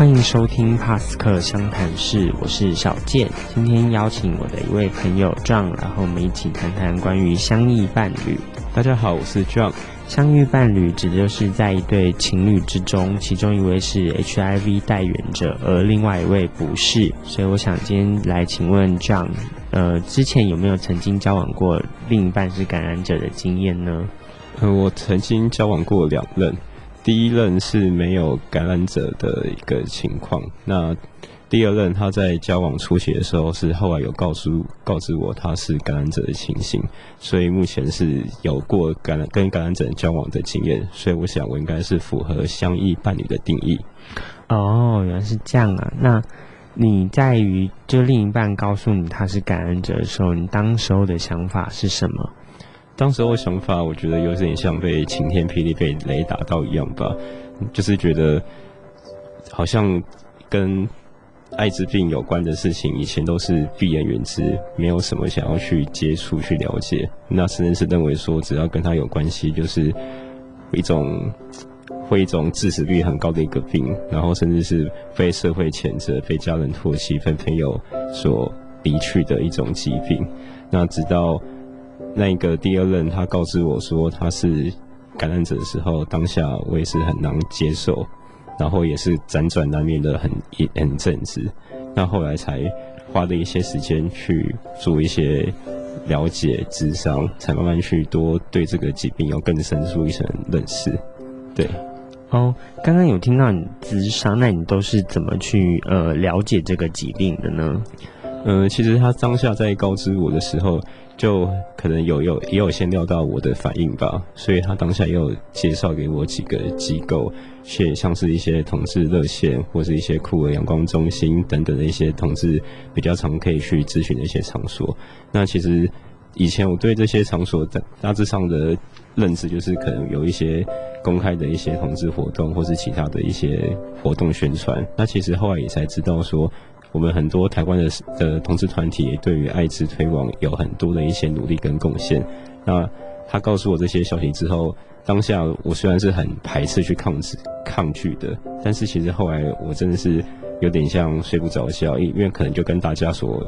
欢迎收听帕斯克相谈室，我是小健。今天邀请我的一位朋友 John，然后我们一起谈谈关于相依伴侣。大家好，我是 John。相遇伴侣指的就是在一对情侣之中，其中一位是 HIV 带源者，而另外一位不是。所以我想今天来请问 John，呃，之前有没有曾经交往过另一半是感染者的经验呢？呃，我曾经交往过两任。第一任是没有感染者的一个情况，那第二任他在交往初期的时候是后来有告诉告知我他是感染者的情形，所以目前是有过感染跟感染者交往的经验，所以我想我应该是符合相异伴侣的定义。哦，原来是这样啊！那你在于就另一半告诉你他是感染者的时候，你当时候的想法是什么？当时我想法，我觉得有点像被晴天霹雳、被雷打到一样吧，就是觉得好像跟艾滋病有关的事情，以前都是闭眼远之，没有什么想要去接触、去了解。那甚至是认为说，只要跟他有关系，就是一种会一种致死率很高的一个病，然后甚至是被社会谴责、被家人唾弃、被朋友所离去的一种疾病。那直到。那个第二任，他告知我说他是感染者的时候，当下我也是很难接受，然后也是辗转难眠的很一很阵子。那后来才花了一些时间去做一些了解、智商，才慢慢去多对这个疾病有更深入一层认识。对，哦，刚刚有听到你智商，那你都是怎么去呃了解这个疾病的呢？嗯，其实他当下在告知我的时候。就可能有有也有先料到我的反应吧，所以他当下也有介绍给我几个机构，且像是一些同志热线或是一些酷儿阳光中心等等的一些同志比较常可以去咨询的一些场所。那其实以前我对这些场所大大致上的认知就是可能有一些公开的一些同志活动或是其他的一些活动宣传。那其实后来也才知道说。我们很多台湾的的同志团体对于艾滋推广有很多的一些努力跟贡献。那他告诉我这些消息之后，当下我虽然是很排斥去抗拒抗拒的，但是其实后来我真的是有点像睡不着觉，因因为可能就跟大家所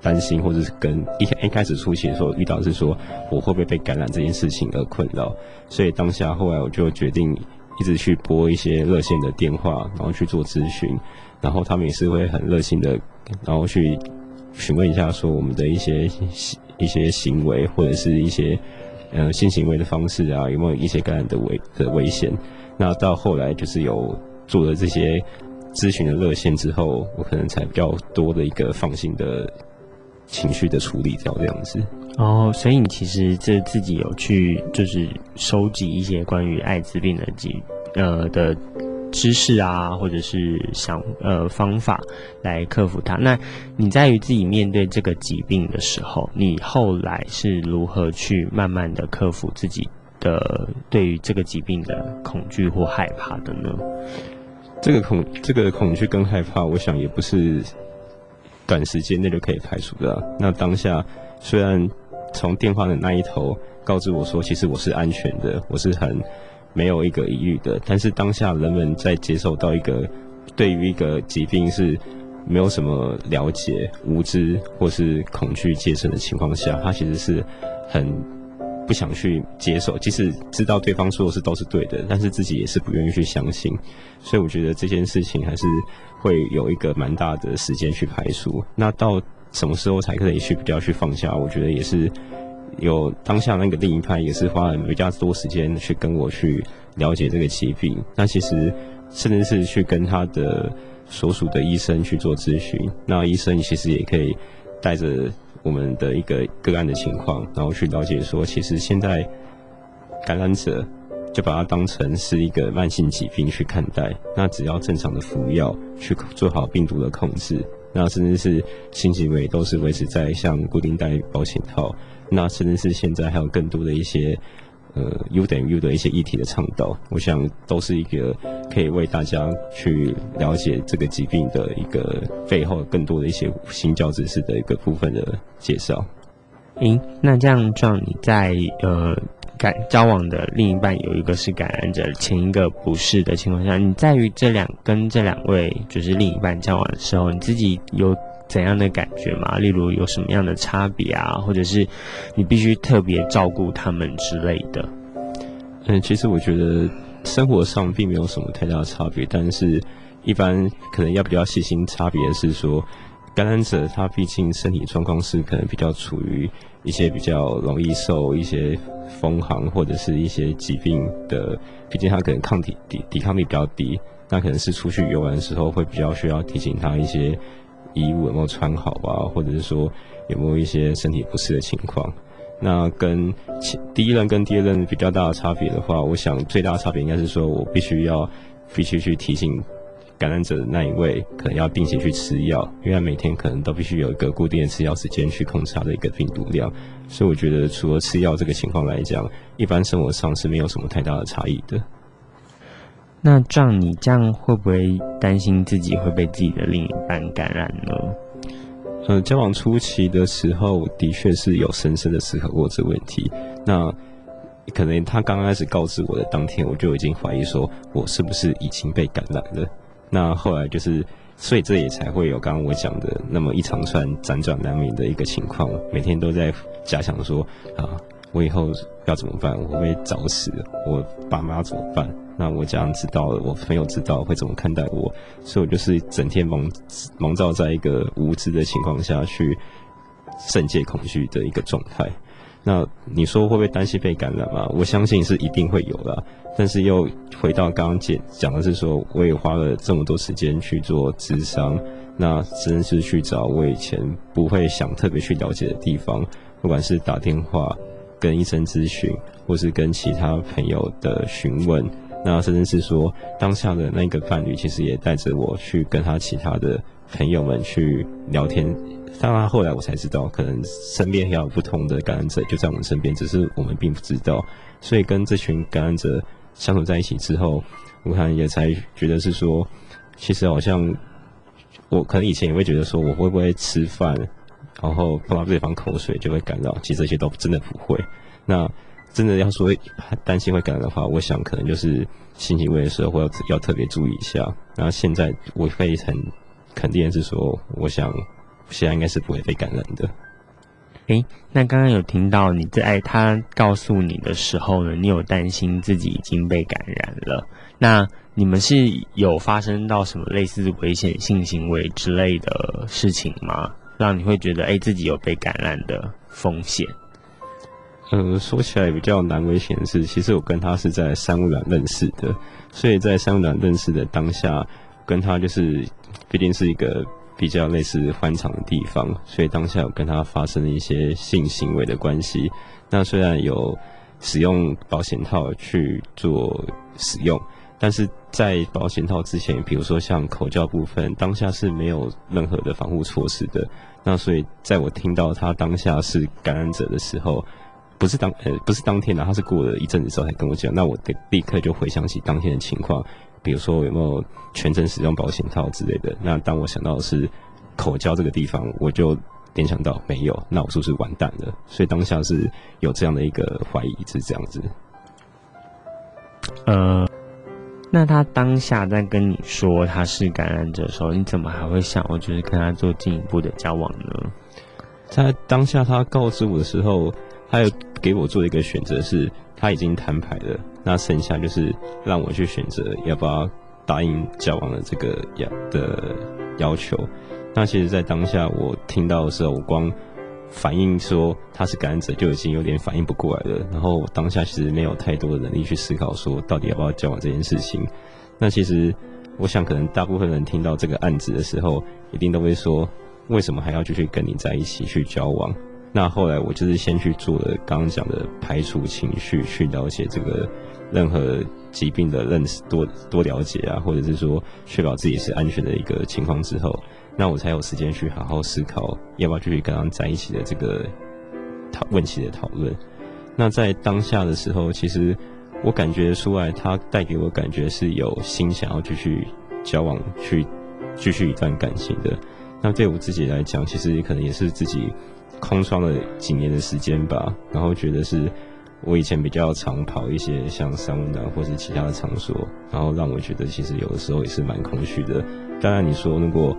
担心，或者是跟一一开始初期的时候遇到是说我会不会被感染这件事情而困扰，所以当下后来我就决定一直去拨一些热线的电话，然后去做咨询。然后他们也是会很热心的，然后去询问一下说我们的一些一些行为或者是一些呃性行为的方式啊，有没有一些感染的危的危险？那到后来就是有做了这些咨询的热线之后，我可能才比较多的一个放心的情绪的处理掉这样子。哦，所以你其实这自己有去就是收集一些关于艾滋病的几呃的。知识啊，或者是想呃方法来克服它。那你在于自己面对这个疾病的时候，你后来是如何去慢慢的克服自己的对于这个疾病的恐惧或害怕的呢？这个恐这个恐惧跟害怕，我想也不是短时间内就可以排除的。那当下虽然从电话的那一头告知我说，其实我是安全的，我是很。没有一个疑虑的，但是当下人们在接受到一个对于一个疾病是没有什么了解、无知或是恐惧戒慎的情况下，他其实是很不想去接受，即使知道对方说的是都是对的，但是自己也是不愿意去相信。所以我觉得这件事情还是会有一个蛮大的时间去排除。那到什么时候才可以去比较去放下？我觉得也是。有当下那个另一派也是花了比较多时间去跟我去了解这个疾病，那其实甚至是去跟他的所属的医生去做咨询，那医生其实也可以带着我们的一个个案的情况，然后去了解说，其实现在感染者就把它当成是一个慢性疾病去看待，那只要正常的服药去做好病毒的控制，那甚至是性行为都是维持在像固定带保险套。那甚至是现在还有更多的一些，呃，U 等于 U 的一些议题的倡导，我想都是一个可以为大家去了解这个疾病的一个背后更多的一些新教知识的一个部分的介绍。诶，那这样，状你在呃感交往的另一半有一个是感染者，前一个不是的情况下，你在于这两跟这两位就是另一半交往的时候，你自己有怎样的感觉吗？例如有什么样的差别啊，或者是你必须特别照顾他们之类的？嗯，其实我觉得生活上并没有什么太大的差别，但是一般可能要比较细心差别的是说，感染者他毕竟身体状况是可能比较处于。一些比较容易受一些风寒或者是一些疾病的，毕竟他可能抗体抵抵抗力比较低，那可能是出去游玩的时候会比较需要提醒他一些衣物有没有穿好啊，或者是说有没有一些身体不适的情况。那跟第一任跟第二任比较大的差别的话，我想最大的差别应该是说我必须要必须去提醒。感染者的那一位可能要定期去吃药，因为他每天可能都必须有一个固定的吃药时间去控制他的一个病毒量，所以我觉得除了吃药这个情况来讲，一般生活上是没有什么太大的差异的。那这样你这样会不会担心自己会被自己的另一半感染呢？呃，交往初期的时候，的确是有深深的思考过这个问题。那可能他刚开始告知我的当天，我就已经怀疑说我是不是已经被感染了。那后来就是，所以这也才会有刚刚我讲的那么一长串辗转难眠的一个情况，每天都在假想说啊，我以后要怎么办？我会不会早死？我爸妈怎么办？那我这样知道了，我朋友知道会怎么看待我？所以我就是整天蒙蒙罩在一个无知的情况下去，圣界恐惧的一个状态。那你说会不会担心被感染嘛？我相信是一定会有的。但是又回到刚刚讲讲的是说，我也花了这么多时间去做智商，那真是去找我以前不会想特别去了解的地方，不管是打电话跟医生咨询，或是跟其他朋友的询问，那甚至是说当下的那个伴侣，其实也带着我去跟他其他的朋友们去聊天。当然后来我才知道，可能身边也有不同的感染者就在我们身边，只是我们并不知道。所以跟这群感染者相处在一起之后，我看也才觉得是说，其实好像我可能以前也会觉得说，我会不会吃饭，然后碰到对方口水就会感染？其实这些都真的不会。那真的要说担心会感染的话，我想可能就是性行为的时候会要要特别注意一下。然后现在我可以很肯定的是说，我想。现在应该是不会被感染的。诶，那刚刚有听到你在他告诉你的时候呢，你有担心自己已经被感染了？那你们是有发生到什么类似危险性行为之类的事情吗？让你会觉得诶自己有被感染的风险？呃，说起来比较难危险的是，其实我跟他是在三五两认识的，所以在三五两认识的当下，跟他就是毕竟是一个。比较类似欢场的地方，所以当下有跟他发生了一些性行为的关系。那虽然有使用保险套去做使用，但是在保险套之前，比如说像口交部分，当下是没有任何的防护措施的。那所以在我听到他当下是感染者的时候，不是当呃不是当天的，他是过了一阵子之后才跟我讲。那我得立刻就回想起当天的情况。比如说有没有全程使用保险套之类的？那当我想到的是口交这个地方，我就联想到没有，那我是不是完蛋了？所以当下是有这样的一个怀疑，是这样子。呃，那他当下在跟你说他是感染者的时候，你怎么还会想我就是跟他做进一步的交往呢？在当下他告知我的时候，他有给我做一个选择是。他已经摊牌了，那剩下就是让我去选择要不要答应交往的这个要的要求。那其实，在当下我听到的时候，我光反应说他是感染者就已经有点反应不过来了。然后当下其实没有太多的能力去思考说到底要不要交往这件事情。那其实我想，可能大部分人听到这个案子的时候，一定都会说：为什么还要继续跟你在一起去交往？那后来我就是先去做了刚刚讲的排除情绪，去了解这个任何疾病的认识，多多了解啊，或者是说确保自己是安全的一个情况之后，那我才有时间去好好思考要不要继续跟他在一起的这个讨问题的讨论。那在当下的时候，其实我感觉出来，他带给我感觉是有心想要继续交往，去继续一段感情的。那对我自己来讲，其实可能也是自己。空窗了几年的时间吧，然后觉得是我以前比较常跑一些像三温暖或是其他的场所，然后让我觉得其实有的时候也是蛮空虚的。当然你说如果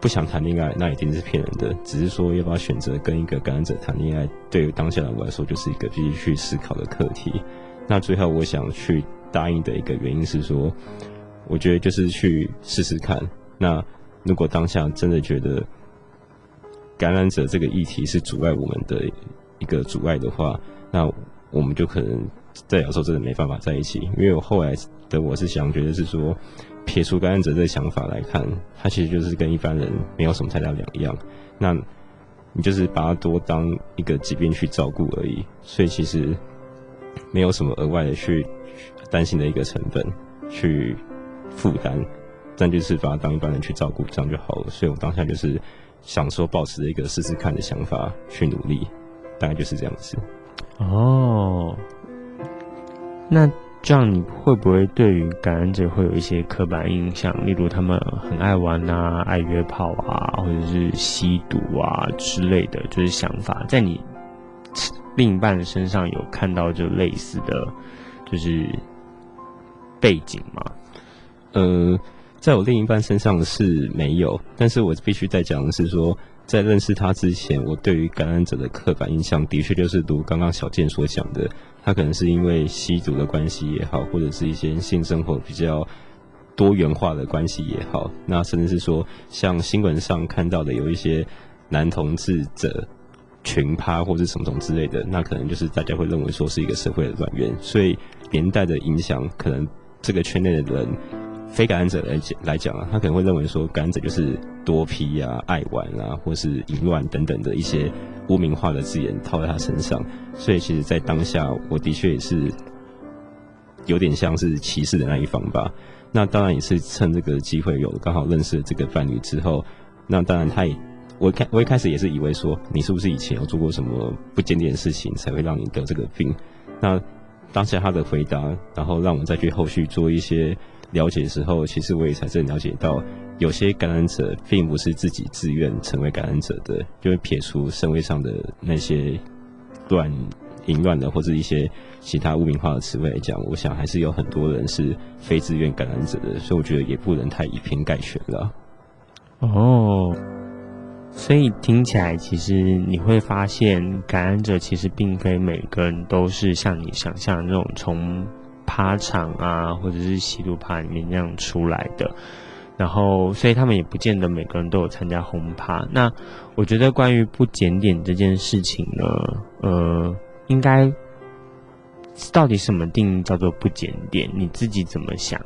不想谈恋爱，那一定是骗人的。只是说要不要选择跟一个感染者谈恋爱，对于当下的我来说就是一个必须去思考的课题。那最后我想去答应的一个原因是说，我觉得就是去试试看。那如果当下真的觉得感染者这个议题是阻碍我们的一个阻碍的话，那我们就可能在有时候真的没办法在一起。因为我后来的我是想觉得是说，撇除感染者这个想法来看，他其实就是跟一般人没有什么太大两样。那你就是把他多当一个疾病去照顾而已，所以其实没有什么额外的去担心的一个成本去负担，但就是把他当一般人去照顾，这样就好了。所以我当下就是想说，保持一个试试看的想法去努力，大概就是这样子。哦，那这样你会不会对于感染者会有一些刻板印象？例如他们很爱玩啊、爱约炮啊，或者是吸毒啊之类的，就是想法，在你另一半身上有看到就类似的，就是背景吗？呃，在我另一半身上是没有，但是我必须再讲的是说。在认识他之前，我对于感染者的刻板印象的确就是如刚刚小健所讲的，他可能是因为吸毒的关系也好，或者是一些性生活比较多元化的关系也好，那甚至是说像新闻上看到的有一些男同志者群趴或者什么种之类的，那可能就是大家会认为说是一个社会的乱源，所以连带的影响，可能这个圈内的人。非感染者来讲来讲啊，他可能会认为说感染者就是多批啊、爱玩啊，或是淫乱等等的一些污名化的字眼套在他身上。所以其实，在当下，我的确也是有点像是歧视的那一方吧。那当然也是趁这个机会，有刚好认识了这个伴侣之后，那当然他也，我开我一开始也是以为说，你是不是以前有做过什么不检点的事情，才会让你得这个病？那当下他的回答，然后让我再去后续做一些。了解的时候，其实我也才正了解到，有些感染者并不是自己自愿成为感染者的，就会撇除社会上的那些乱淫乱的或者一些其他污名化的词汇来讲，我想还是有很多人是非自愿感染者的，所以我觉得也不能太以偏概全了。哦，所以听起来，其实你会发现，感染者其实并非每个人都是像你想象的那种从。趴场啊，或者是吸毒趴里面那样出来的，然后所以他们也不见得每个人都有参加轰趴。那我觉得关于不检点这件事情呢，呃，应该到底什么定义叫做不检点？你自己怎么想？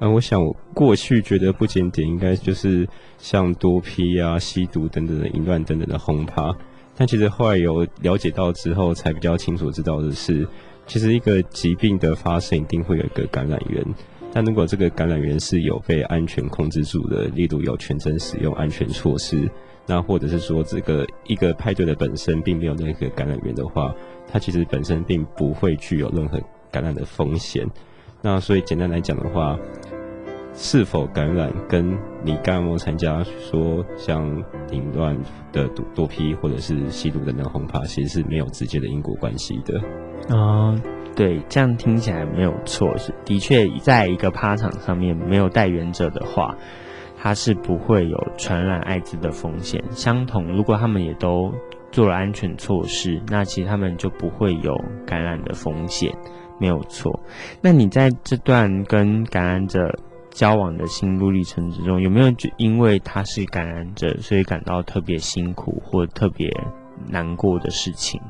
啊，我想我过去觉得不检点应该就是像多批啊、吸毒等等的淫乱等等的轰趴。但其实后来有了解到之后，才比较清楚知道的是，其实一个疾病的发生一定会有一个感染源。但如果这个感染源是有被安全控制住的，例如有全程使用安全措施，那或者是说这个一个派对的本身并没有那个感染源的话，它其实本身并不会具有任何感染的风险。那所以简单来讲的话。是否感染，跟你干没参加说像凌乱的多多批或者是吸毒的那轰趴，其实是没有直接的因果关系的。啊，对，这样听起来没有错，是的确，在一个趴场上面没有带源者的话，他是不会有传染艾滋的风险。相同，如果他们也都做了安全措施，那其实他们就不会有感染的风险，没有错。那你在这段跟感染者。交往的心路历程之中，有没有就因为他是感染者，所以感到特别辛苦或特别难过的事情？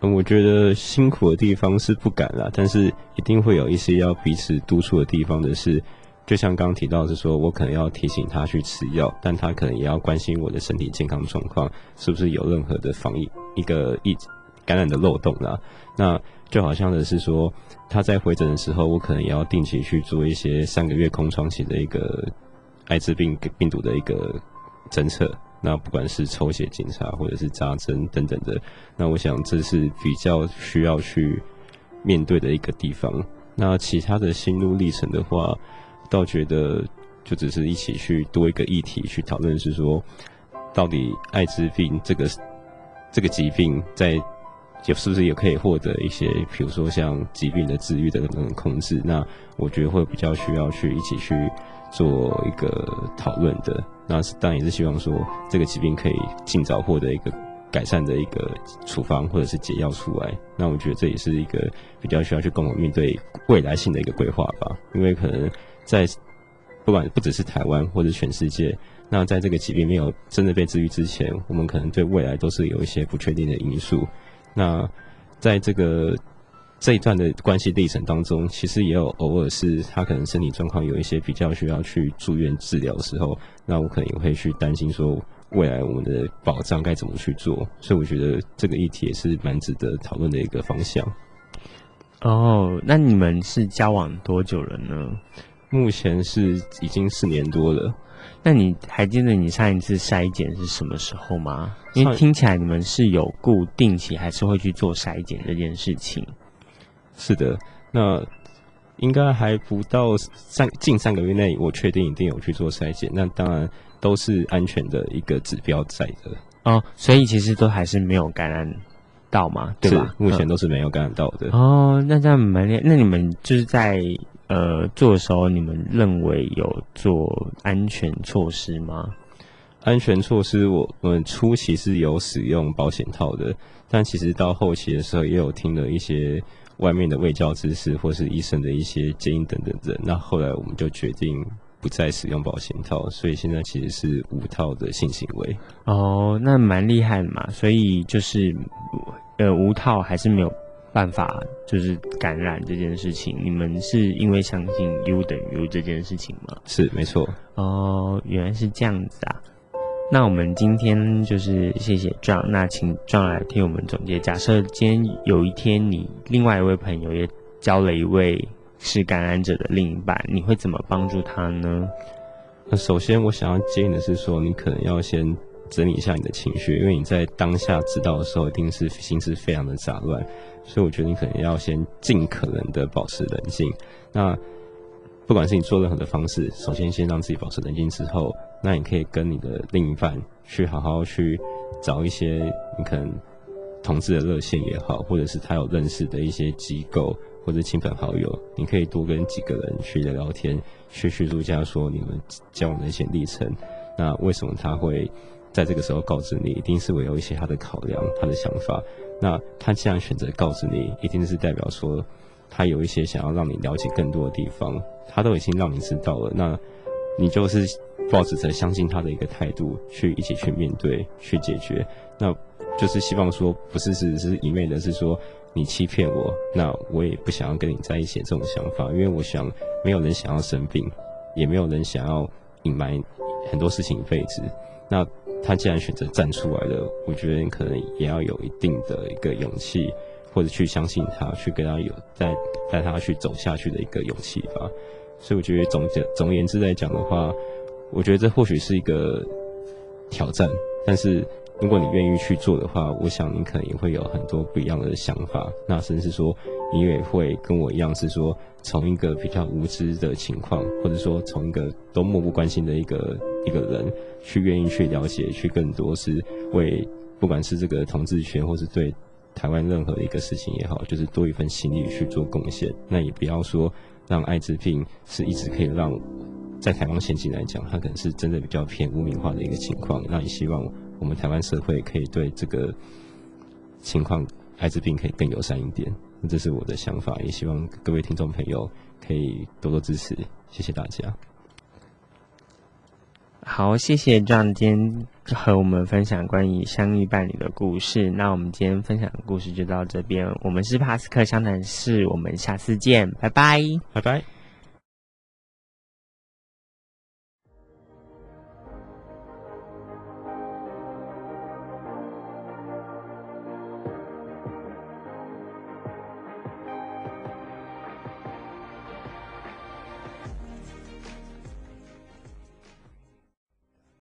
嗯，我觉得辛苦的地方是不敢啦，但是一定会有一些要彼此督促的地方的是，就像刚刚提到是说，我可能要提醒他去吃药，但他可能也要关心我的身体健康状况，是不是有任何的防疫一个疫感染的漏洞啦？那就好像的是说。他在回诊的时候，我可能也要定期去做一些三个月空窗期的一个艾滋病病毒的一个侦测。那不管是抽血检查或者是扎针等等的，那我想这是比较需要去面对的一个地方。那其他的心路历程的话，倒觉得就只是一起去多一个议题去讨论，是说到底艾滋病这个这个疾病在有是不是也可以获得一些，比如说像疾病的治愈的那种控制？那我觉得会比较需要去一起去做一个讨论的。那当然也是希望说这个疾病可以尽早获得一个改善的一个处方或者是解药出来。那我觉得这也是一个比较需要去共同面对未来性的一个规划吧。因为可能在不管不只是台湾或者全世界。那在这个疾病没有真的被治愈之前，我们可能对未来都是有一些不确定的因素。那在这个这一段的关系历程当中，其实也有偶尔是他可能身体状况有一些比较需要去住院治疗的时候，那我可能也会去担心说未来我们的保障该怎么去做。所以我觉得这个议题也是蛮值得讨论的一个方向。哦，那你们是交往多久了呢？目前是已经四年多了。那你还记得你上一次筛检是什么时候吗？因为听起来你们是有固定期，还是会去做筛检这件事情。是的，那应该还不到三近三个月内，我确定一定有去做筛检。那当然都是安全的一个指标在的。哦，所以其实都还是没有感染到嘛，对吧？目前都是没有感染到的。哦，那这样蛮厉害。那你们就是在。呃，做的时候你们认为有做安全措施吗？安全措施，我们初期是有使用保险套的，但其实到后期的时候，也有听了一些外面的卫教知识或是医生的一些建议等等的。那后来我们就决定不再使用保险套，所以现在其实是无套的性行为。哦，那蛮厉害的嘛，所以就是呃无套还是没有。办法就是感染这件事情，你们是因为相信 U 等于 U 这件事情吗？是，没错。哦，原来是这样子啊。那我们今天就是谢谢壮，那请壮来替我们总结。假设今天有一天你另外一位朋友也交了一位是感染者的另一半，你会怎么帮助他呢？那首先我想要建议的是说，你可能要先整理一下你的情绪，因为你在当下知道的时候，一定是心思非常的杂乱。所以我觉得你可能要先尽可能的保持冷静。那不管是你做任何的方式，首先先让自己保持冷静之后，那你可以跟你的另一半去好好去找一些你可能同志的热线也好，或者是他有认识的一些机构或者亲朋好友，你可以多跟几个人去聊聊天，去叙述一下说你们交往的一些历程。那为什么他会在这个时候告知你？一定是会有一些他的考量，他的想法。那他既然选择告诉你，一定是代表说，他有一些想要让你了解更多的地方，他都已经让你知道了。那，你就是抱持着相信他的一个态度，去一起去面对，去解决。那就是希望说，不是只是一昧的是说你欺骗我，那我也不想要跟你在一起这种想法，因为我想没有人想要生病，也没有人想要隐瞒很多事情一辈子。那。他既然选择站出来了，我觉得你可能也要有一定的一个勇气，或者去相信他，去跟他有带带他去走下去的一个勇气吧。所以我觉得总结总而言之来讲的话，我觉得这或许是一个挑战，但是。如果你愿意去做的话，我想你可能也会有很多不一样的想法。那甚至说，你也会跟我一样，是说从一个比较无知的情况，或者说从一个都漠不关心的一个一个人，去愿意去了解，去更多是为不管是这个同志权，或是对台湾任何的一个事情也好，就是多一份心力去做贡献。那也不要说让艾滋病是一直可以让在台湾现境来讲，它可能是真的比较偏污名化的一个情况。那也希望。我们台湾社会可以对这个情况，艾滋病可以更友善一点，这是我的想法，也希望各位听众朋友可以多多支持，谢谢大家。好，谢谢壮今天和我们分享关于相遇伴侣的故事。那我们今天分享的故事就到这边，我们是帕斯克湘潭市，我们下次见，拜拜，拜拜。